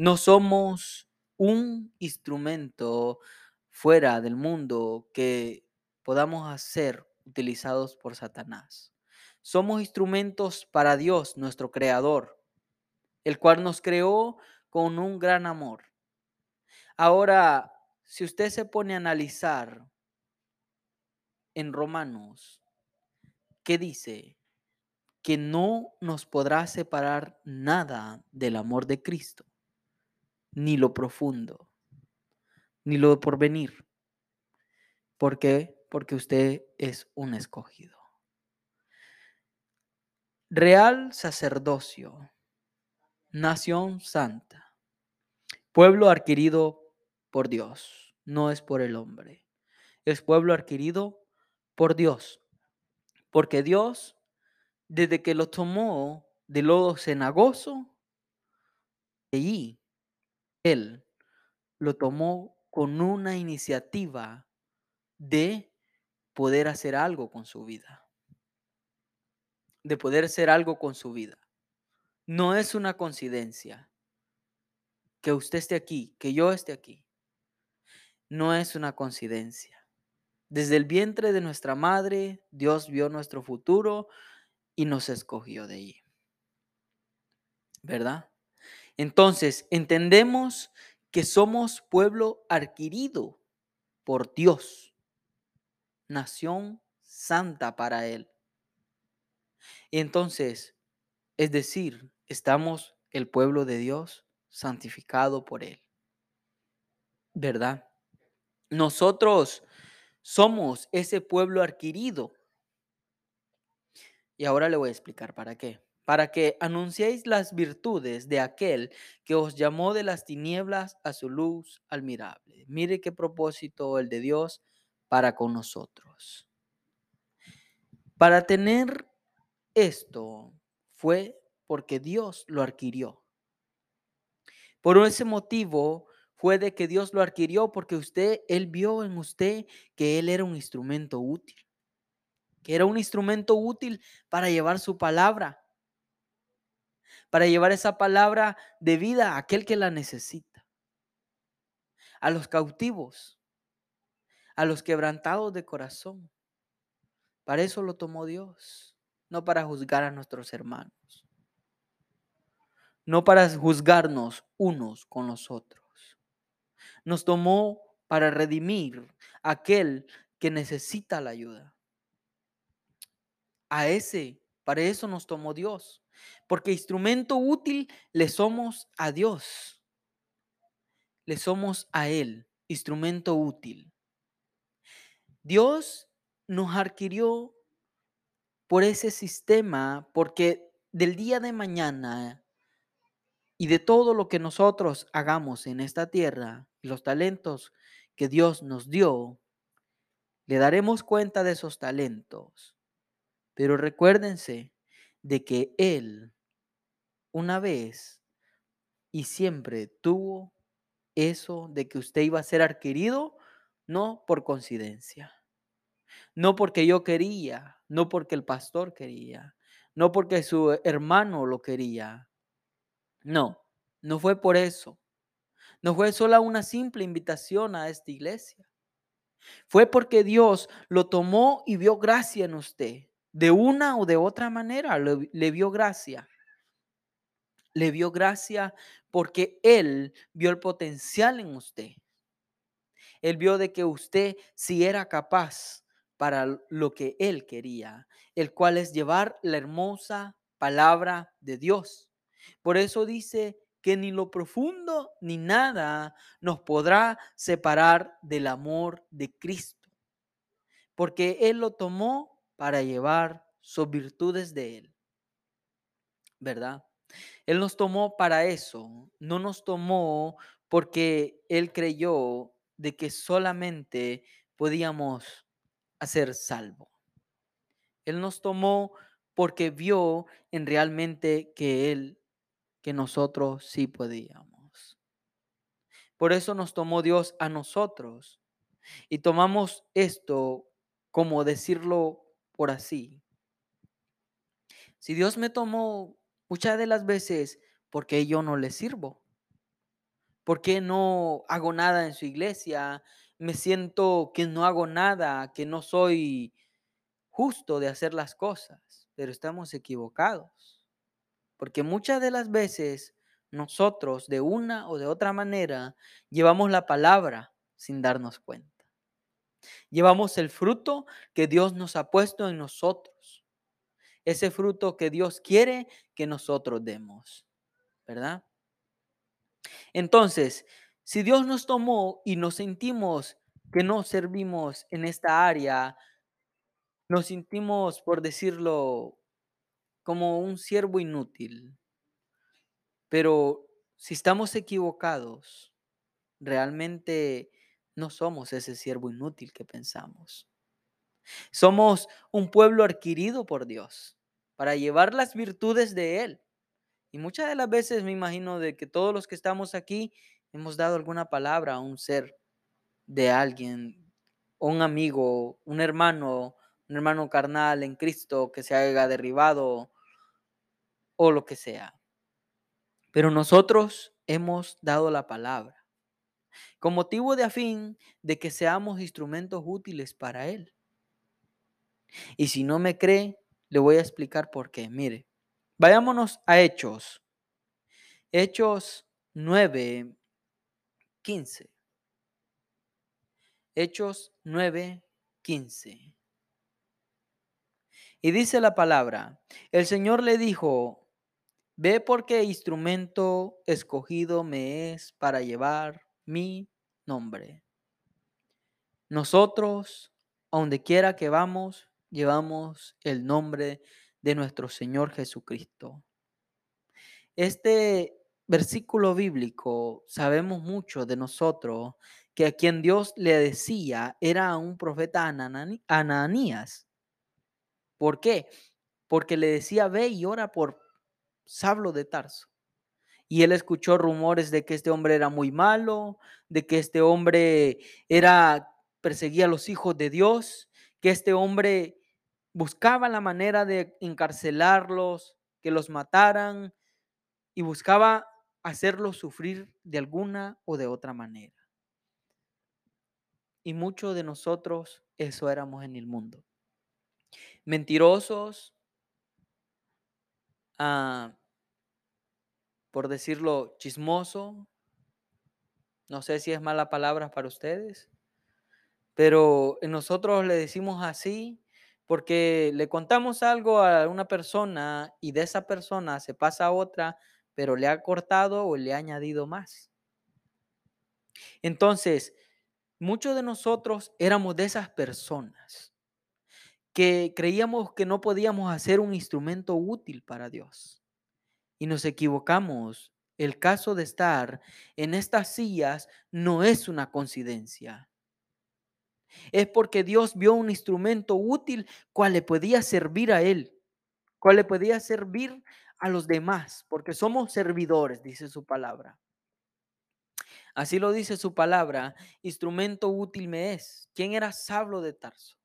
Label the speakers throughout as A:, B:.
A: No somos un instrumento fuera del mundo que podamos hacer utilizados por Satanás. Somos instrumentos para Dios, nuestro Creador, el cual nos creó con un gran amor. Ahora, si usted se pone a analizar en Romanos, ¿qué dice? Que no nos podrá separar nada del amor de Cristo, ni lo profundo, ni lo por venir. ¿Por qué? Porque usted es un escogido. Real sacerdocio, nación santa, pueblo adquirido por Dios, no es por el hombre. Es pueblo adquirido por Dios. Porque Dios, desde que lo tomó de lodo cenagoso, allí Él lo tomó con una iniciativa de poder hacer algo con su vida. De poder hacer algo con su vida. No es una coincidencia que usted esté aquí, que yo esté aquí. No es una coincidencia. Desde el vientre de nuestra madre, Dios vio nuestro futuro y nos escogió de allí. ¿Verdad? Entonces, entendemos que somos pueblo adquirido por Dios, nación santa para Él. Entonces, es decir, estamos el pueblo de Dios santificado por Él. ¿Verdad? Nosotros somos ese pueblo adquirido. Y ahora le voy a explicar para qué. Para que anunciéis las virtudes de aquel que os llamó de las tinieblas a su luz admirable. Mire qué propósito el de Dios para con nosotros. Para tener esto fue porque Dios lo adquirió. Por ese motivo fue de que Dios lo adquirió porque usted, Él vio en usted que Él era un instrumento útil, que era un instrumento útil para llevar su palabra, para llevar esa palabra de vida a aquel que la necesita, a los cautivos, a los quebrantados de corazón. Para eso lo tomó Dios, no para juzgar a nuestros hermanos, no para juzgarnos unos con los otros nos tomó para redimir a aquel que necesita la ayuda. A ese, para eso nos tomó Dios. Porque instrumento útil le somos a Dios. Le somos a Él, instrumento útil. Dios nos adquirió por ese sistema, porque del día de mañana y de todo lo que nosotros hagamos en esta tierra, los talentos que Dios nos dio, le daremos cuenta de esos talentos. Pero recuérdense de que Él una vez y siempre tuvo eso de que usted iba a ser adquirido, no por coincidencia, no porque yo quería, no porque el pastor quería, no porque su hermano lo quería, no, no fue por eso. No fue solo una simple invitación a esta iglesia. Fue porque Dios lo tomó y vio gracia en usted. De una o de otra manera le, vio gracia. Le vio gracia porque Él vio el potencial en usted. Él vio de que usted sí era capaz para lo que Él quería, el cual es llevar la hermosa palabra de Dios. Por eso dice que ni lo profundo ni nada nos podrá separar del amor de Cristo, porque Él lo tomó para llevar sus virtudes de Él, ¿verdad? Él nos tomó para eso, no nos tomó porque Él creyó de que solamente podíamos hacer salvo. Él nos tomó porque vio en realmente que Él que nosotros sí podíamos. Por eso nos tomó Dios a nosotros y tomamos esto como decirlo por así. Si Dios me tomó muchas de las veces, porque yo no le sirvo? ¿Por qué no hago nada en su iglesia? Me siento que no hago nada, que no soy justo de hacer las cosas, pero estamos equivocados. Porque muchas de las veces nosotros, de una o de otra manera, llevamos la palabra sin darnos cuenta. Llevamos el fruto que Dios nos ha puesto en nosotros. Ese fruto que Dios quiere que nosotros demos, ¿verdad? Entonces, si Dios nos tomó y nos sentimos que no servimos en esta área, nos sentimos, por decirlo, como un siervo inútil. Pero si estamos equivocados, realmente no somos ese siervo inútil que pensamos. Somos un pueblo adquirido por Dios para llevar las virtudes de Él. Y muchas de las veces me imagino de que todos los que estamos aquí hemos dado alguna palabra a un ser de alguien, un amigo, un hermano, un hermano carnal en Cristo que se haya derribado o lo que sea. Pero nosotros hemos dado la palabra con motivo de afín de que seamos instrumentos útiles para Él. Y si no me cree, le voy a explicar por qué. Mire, vayámonos a Hechos. Hechos 9, 15. Hechos 9, 15. Y dice la palabra, el Señor le dijo, ve porque instrumento escogido me es para llevar mi nombre. Nosotros, a donde quiera que vamos, llevamos el nombre de nuestro Señor Jesucristo. Este versículo bíblico sabemos mucho de nosotros que a quien Dios le decía era un profeta Ananías. ¿Por qué? Porque le decía, ve y ora por Sablo de Tarso. Y él escuchó rumores de que este hombre era muy malo, de que este hombre era perseguía a los hijos de Dios, que este hombre buscaba la manera de encarcelarlos, que los mataran y buscaba hacerlos sufrir de alguna o de otra manera. Y muchos de nosotros eso éramos en el mundo. Mentirosos, ah, por decirlo, chismoso. No sé si es mala palabra para ustedes, pero nosotros le decimos así porque le contamos algo a una persona y de esa persona se pasa a otra, pero le ha cortado o le ha añadido más. Entonces, muchos de nosotros éramos de esas personas que creíamos que no podíamos hacer un instrumento útil para Dios. Y nos equivocamos. El caso de estar en estas sillas no es una coincidencia. Es porque Dios vio un instrumento útil cual le podía servir a Él, cual le podía servir a los demás, porque somos servidores, dice su palabra. Así lo dice su palabra, instrumento útil me es. ¿Quién era Sablo de Tarso?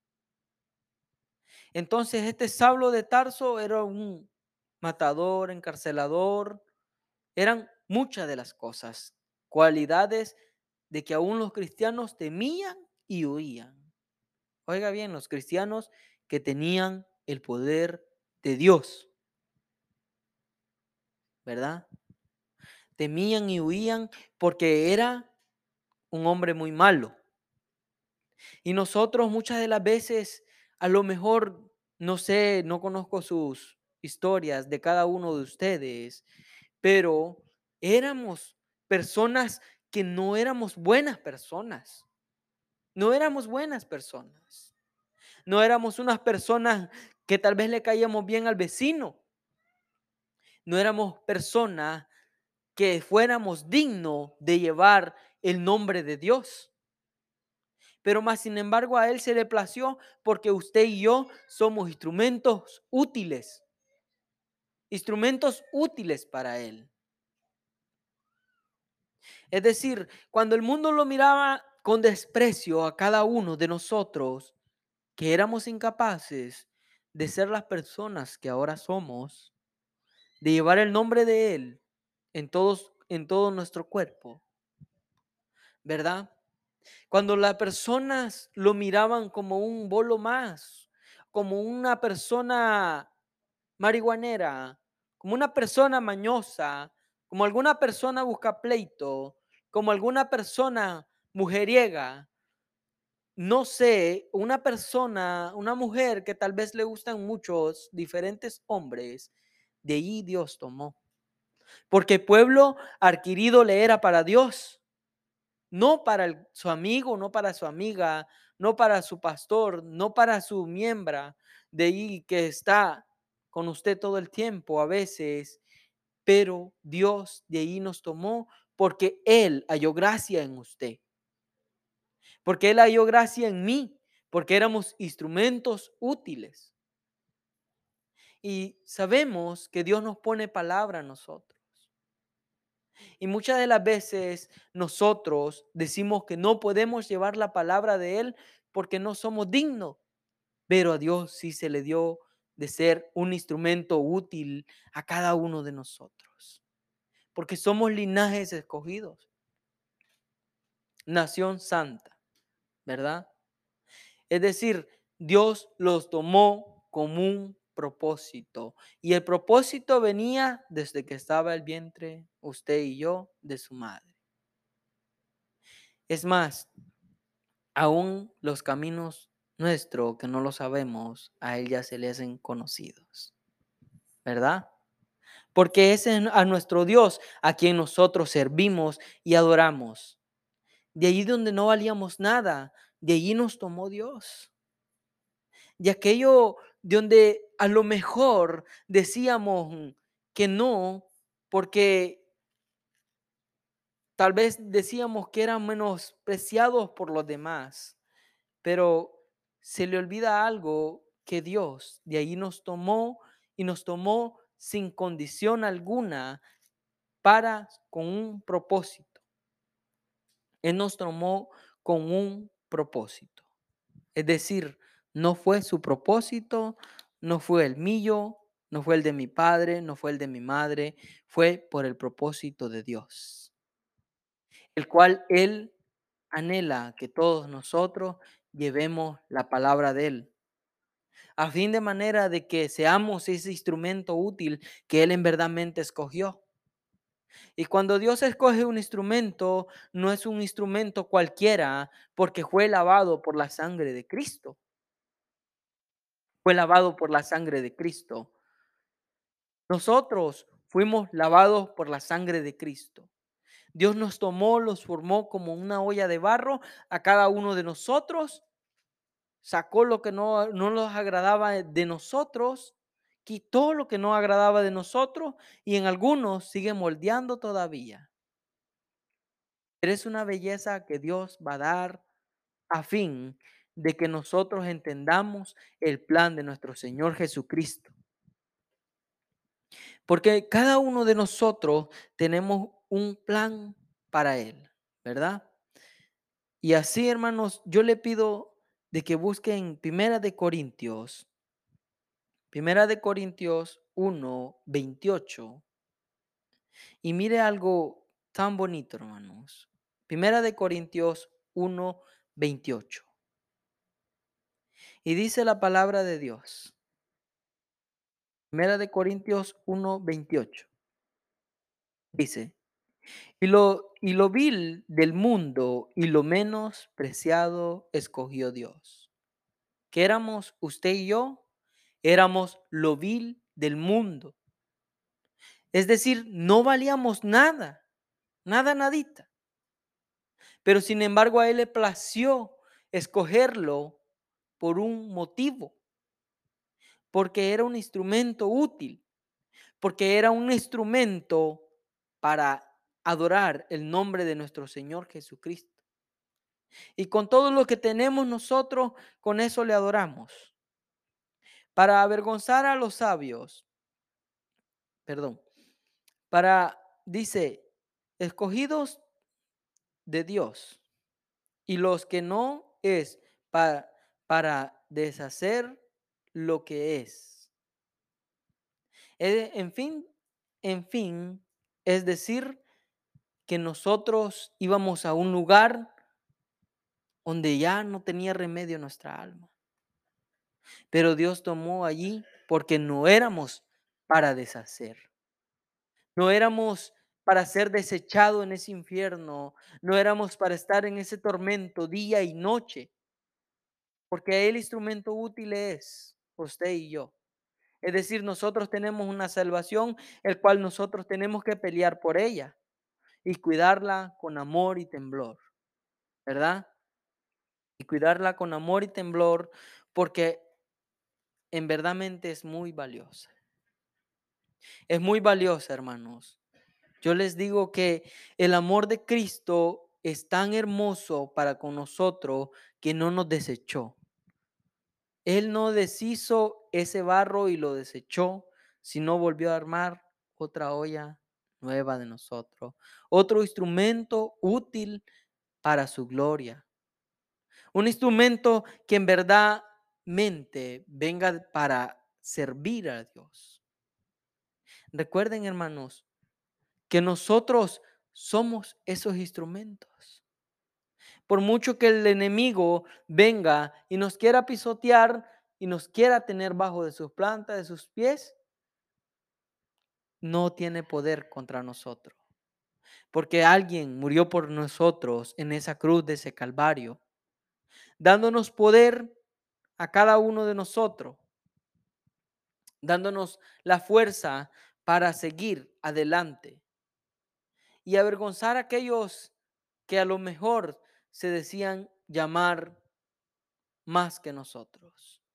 A: Entonces este Sablo de Tarso era un matador, encarcelador, eran muchas de las cosas, cualidades de que aún los cristianos temían y huían. Oiga bien, los cristianos que tenían el poder de Dios, ¿verdad? Temían y huían porque era un hombre muy malo. Y nosotros muchas de las veces, a lo mejor, no sé, no conozco sus historias de cada uno de ustedes, pero éramos personas que no éramos buenas personas. No éramos buenas personas. No éramos unas personas que tal vez le caíamos bien al vecino. No éramos personas que fuéramos dignos de llevar el nombre de Dios. Pero más sin embargo a Él se le plació porque usted y yo somos instrumentos útiles. Instrumentos útiles para Él. Es decir, cuando el mundo lo miraba con desprecio a cada uno de nosotros, que éramos incapaces de ser las personas que ahora somos, de llevar el nombre de Él en, todos, en todo nuestro cuerpo. ¿verdad? Cuando las personas lo miraban como un bolo más, como una persona marihuanera, como una persona mañosa, como alguna persona busca pleito, como alguna persona mujeriega, no sé, una persona, una mujer que tal vez le gustan muchos diferentes hombres, de ahí Dios tomó. Porque pueblo adquirido le era para Dios, no para su amigo, no para su amiga, no para su pastor, no para su miembro de ahí que está con usted todo el tiempo a veces, pero Dios de ahí nos tomó porque Él halló gracia en usted, porque Él halló gracia en mí, porque éramos instrumentos útiles. Y sabemos que Dios nos pone palabra a nosotros. Y muchas de las veces nosotros decimos que no podemos llevar la palabra de Él porque no somos dignos, pero a Dios sí se le dio de ser un instrumento útil a cada uno de nosotros, porque somos linajes escogidos, nación santa, ¿verdad? Es decir, Dios los tomó como un propósito. Y el propósito venía desde que estaba el vientre, usted y yo, de su madre. Es más, aún los caminos nuestros que no lo sabemos, a él ya se le hacen conocidos. ¿Verdad? Porque es a nuestro Dios a quien nosotros servimos y adoramos. De allí donde no valíamos nada, de allí nos tomó Dios y aquello de donde a lo mejor decíamos que no, porque tal vez decíamos que eran menospreciados por los demás, pero se le olvida algo que Dios de ahí nos tomó y nos tomó sin condición alguna para con un propósito. Él nos tomó con un propósito. Es decir, no fue su propósito, no fue el mío, no fue el de mi padre, no fue el de mi madre, fue por el propósito de Dios, el cual Él anhela que todos nosotros llevemos la palabra de Él, a fin de manera de que seamos ese instrumento útil que Él en verdad escogió. Y cuando Dios escoge un instrumento, no es un instrumento cualquiera, porque fue lavado por la sangre de Cristo fue lavado por la sangre de Cristo. Nosotros fuimos lavados por la sangre de Cristo. Dios nos tomó, los formó como una olla de barro a cada uno de nosotros, sacó lo que no, no nos agradaba de nosotros, quitó lo que no agradaba de nosotros y en algunos sigue moldeando todavía. Pero es una belleza que Dios va a dar a fin de que nosotros entendamos el plan de nuestro Señor Jesucristo. Porque cada uno de nosotros tenemos un plan para Él, ¿verdad? Y así, hermanos, yo le pido de que busquen Primera de Corintios, Primera de Corintios 1, 28. Y mire algo tan bonito, hermanos. Primera de Corintios 1, 28. Y dice la palabra de Dios. Primera de Corintios 1, 28. Dice, y lo, y lo vil del mundo y lo menos preciado escogió Dios. ¿Qué éramos usted y yo? Éramos lo vil del mundo. Es decir, no valíamos nada, nada, nadita. Pero sin embargo a Él le plació escogerlo por un motivo, porque era un instrumento útil, porque era un instrumento para adorar el nombre de nuestro Señor Jesucristo. Y con todo lo que tenemos nosotros, con eso le adoramos. Para avergonzar a los sabios, perdón, para, dice, escogidos de Dios y los que no es para, para deshacer lo que es. En fin, en fin, es decir, que nosotros íbamos a un lugar donde ya no tenía remedio nuestra alma. Pero Dios tomó allí porque no éramos para deshacer. No éramos para ser desechado en ese infierno. No éramos para estar en ese tormento día y noche. Porque el instrumento útil es usted y yo. Es decir, nosotros tenemos una salvación, el cual nosotros tenemos que pelear por ella y cuidarla con amor y temblor, ¿verdad? Y cuidarla con amor y temblor porque en verdadmente es muy valiosa. Es muy valiosa, hermanos. Yo les digo que el amor de Cristo es tan hermoso para con nosotros que no nos desechó. Él no deshizo ese barro y lo desechó, sino volvió a armar otra olla nueva de nosotros, otro instrumento útil para su gloria. Un instrumento que en verdad mente venga para servir a Dios. Recuerden, hermanos, que nosotros somos esos instrumentos. Por mucho que el enemigo venga y nos quiera pisotear y nos quiera tener bajo de sus plantas, de sus pies, no tiene poder contra nosotros. Porque alguien murió por nosotros en esa cruz de ese Calvario, dándonos poder a cada uno de nosotros, dándonos la fuerza para seguir adelante y avergonzar a aquellos que a lo mejor se decían llamar más que nosotros.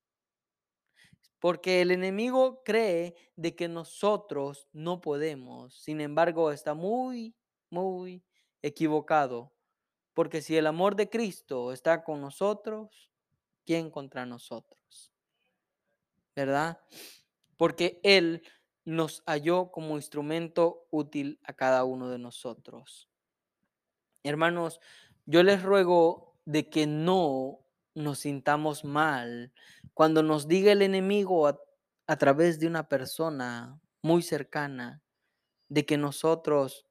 A: Porque el enemigo cree de que nosotros no podemos. Sin embargo, está muy, muy equivocado. Porque si el amor de Cristo está con nosotros, ¿quién contra nosotros? ¿Verdad? Porque Él nos halló como instrumento útil a cada uno de nosotros. Hermanos, yo les ruego de que no nos sintamos mal cuando nos diga el enemigo a, través de una persona muy cercana de que nosotros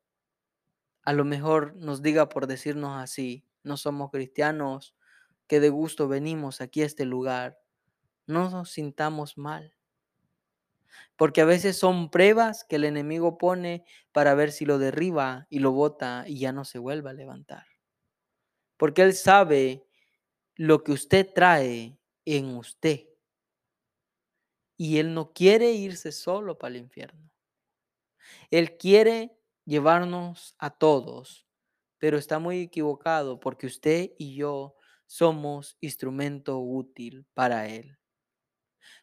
A: a lo mejor nos diga por decirnos así, no somos cristianos, que de gusto venimos aquí a este lugar. No nos sintamos mal. Porque a veces son pruebas que el enemigo pone para ver si lo derriba y lo bota y ya no se vuelve a levantar. Porque él sabe lo que usted trae en usted. Y él no quiere irse solo para el infierno. Él quiere llevarnos a todos, pero está muy equivocado porque usted y yo somos instrumento útil para él.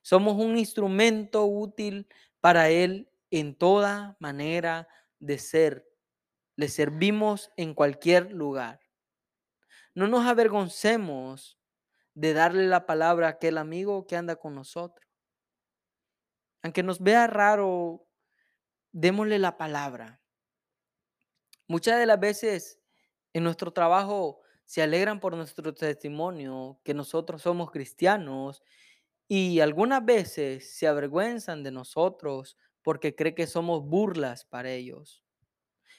A: Somos un instrumento útil para Él en toda manera de ser. Le servimos en cualquier lugar. No nos avergoncemos de darle la palabra a aquel amigo que anda con nosotros. Aunque nos vea raro, démosle la palabra. Muchas de las veces en nuestro trabajo se alegran por nuestro testimonio que nosotros somos cristianos y algunas veces se avergüenzan de nosotros porque cree que somos burlas para ellos.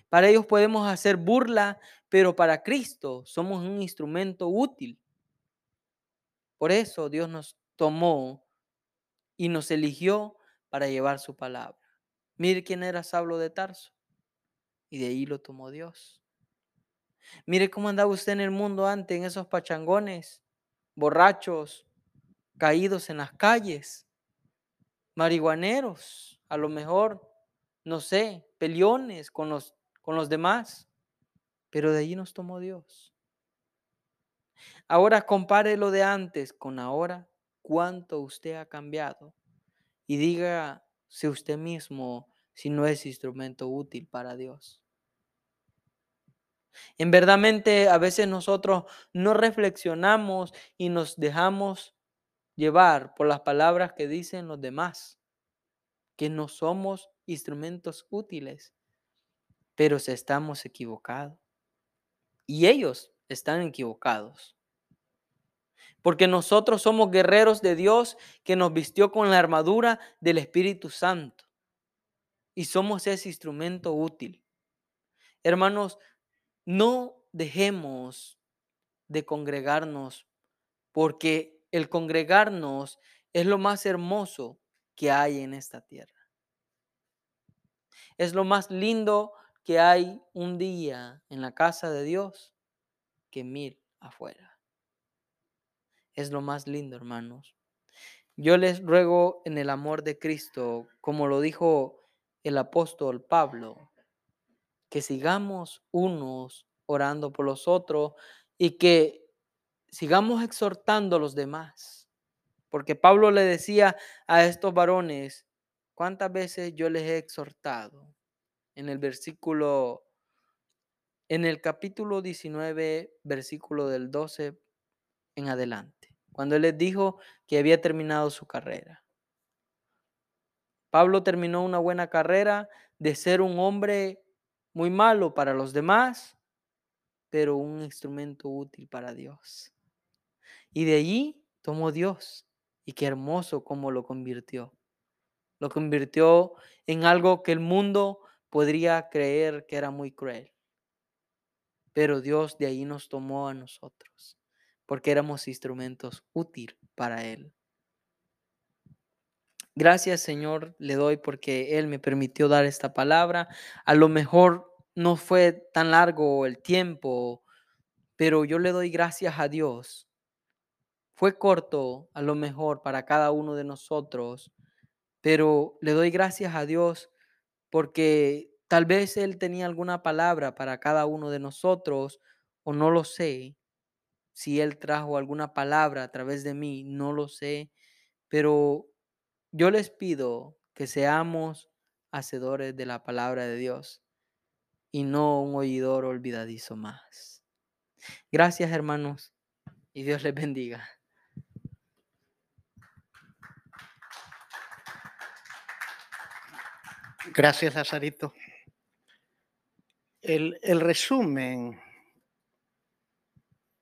A: Para ellos podemos hacer burla, pero para Cristo somos un instrumento útil. Por eso Dios nos tomó y nos eligió para llevar su palabra. Mire quién era Saulo de Tarso. Y de ahí lo tomó Dios. Mire cómo andaba usted en el mundo antes, en esos pachangones, borrachos, caídos en las calles, marihuaneros, a lo mejor, no sé, peleones con los, con los demás, pero de allí nos tomó Dios. Ahora compare lo de antes con ahora, cuánto usted ha cambiado y dígase usted mismo si no es instrumento útil para Dios. En verdadmente a veces nosotros no reflexionamos y nos dejamos llevar por las palabras que dicen los demás, que no somos instrumentos útiles, pero estamos equivocados. Y ellos están equivocados. Porque nosotros somos guerreros de Dios que nos vistió con la armadura del Espíritu Santo. Y somos ese instrumento útil. Hermanos, no dejemos de congregarnos porque el congregarnos es lo más hermoso que hay en esta tierra. Es lo más lindo que hay un día en la casa de Dios que mil afuera. Es lo más lindo, hermanos. Yo les ruego en el amor de Cristo, como lo dijo el apóstol Pablo, que sigamos unos orando por los otros y que sigamos exhortando a los demás. Porque Pablo le decía a estos varones, ¿cuántas veces yo les he exhortado? En el versículo, en el capítulo 19, versículo del 12 en adelante, cuando él les dijo que había terminado su carrera. Pablo terminó una buena carrera de ser un hombre muy malo para los demás, pero un instrumento útil para Dios. Y de allí tomó Dios. Y qué hermoso cómo lo convirtió. Lo convirtió en algo que el mundo podría creer que era muy cruel. Pero Dios de ahí nos tomó a nosotros, porque éramos instrumentos útiles para Él. Gracias Señor le doy porque Él me permitió dar esta palabra. A lo mejor no fue tan largo el tiempo, pero yo le doy gracias a Dios. Fue corto a lo mejor para cada uno de nosotros, pero le doy gracias a Dios porque tal vez Él tenía alguna palabra para cada uno de nosotros o no lo sé. Si Él trajo alguna palabra a través de mí, no lo sé, pero yo les pido que seamos hacedores de la palabra de Dios y no un oidor olvidadizo más. Gracias hermanos y Dios les bendiga.
B: Gracias, Lazarito. El, el resumen